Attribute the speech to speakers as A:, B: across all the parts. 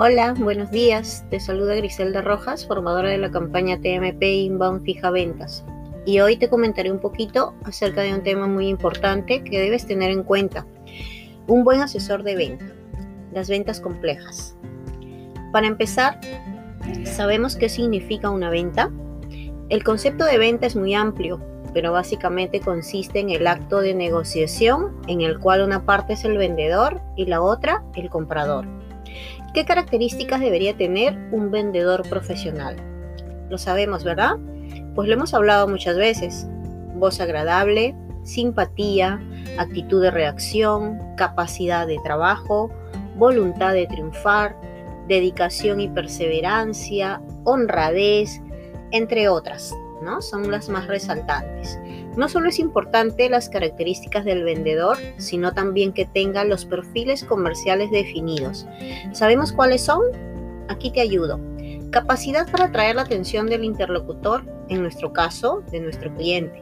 A: Hola, buenos días. Te saluda Griselda Rojas, formadora de la campaña TMP Inbound Fija Ventas. Y hoy te comentaré un poquito acerca de un tema muy importante que debes tener en cuenta. Un buen asesor de venta. Las ventas complejas. Para empezar, ¿sabemos qué significa una venta? El concepto de venta es muy amplio, pero básicamente consiste en el acto de negociación en el cual una parte es el vendedor y la otra el comprador. ¿Qué características debería tener un vendedor profesional? Lo sabemos, ¿verdad? Pues lo hemos hablado muchas veces. Voz agradable, simpatía, actitud de reacción, capacidad de trabajo, voluntad de triunfar, dedicación y perseverancia, honradez, entre otras, ¿no? Son las más resaltantes. No solo es importante las características del vendedor, sino también que tenga los perfiles comerciales definidos. ¿Sabemos cuáles son? Aquí te ayudo. Capacidad para atraer la atención del interlocutor, en nuestro caso, de nuestro cliente.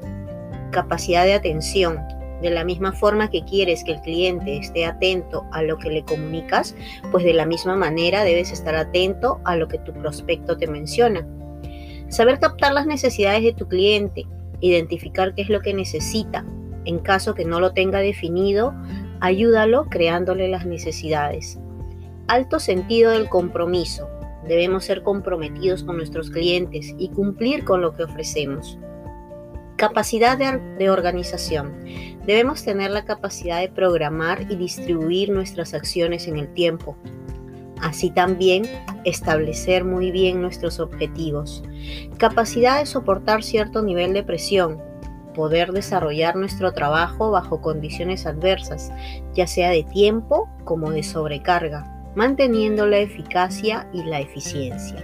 A: Capacidad de atención. De la misma forma que quieres que el cliente esté atento a lo que le comunicas, pues de la misma manera debes estar atento a lo que tu prospecto te menciona. Saber captar las necesidades de tu cliente, identificar qué es lo que necesita. En caso que no lo tenga definido, ayúdalo creándole las necesidades. Alto sentido del compromiso. Debemos ser comprometidos con nuestros clientes y cumplir con lo que ofrecemos. Capacidad de, de, organización. Debemos tener la capacidad de programar y distribuir nuestras acciones en el tiempo. Así también establecer muy bien nuestros objetivos. Capacidad de soportar cierto nivel de presión. Poder desarrollar nuestro trabajo bajo condiciones adversas, ya sea de tiempo como de sobrecarga, manteniendo la eficacia y la eficiencia.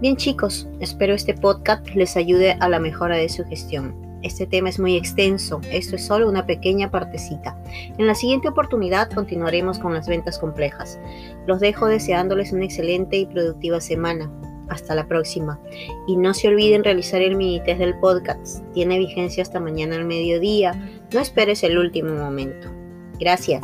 A: Bien chicos, espero este podcast les ayude a la mejora de su gestión. Este tema es muy extenso, esto es solo una pequeña partecita. En la siguiente oportunidad continuaremos con las ventas complejas. Los dejo deseándoles una excelente y productiva semana. Hasta la próxima. Y no se olviden realizar el mini test del podcast. Tiene vigencia hasta mañana al mediodía. No esperes el último momento. Gracias.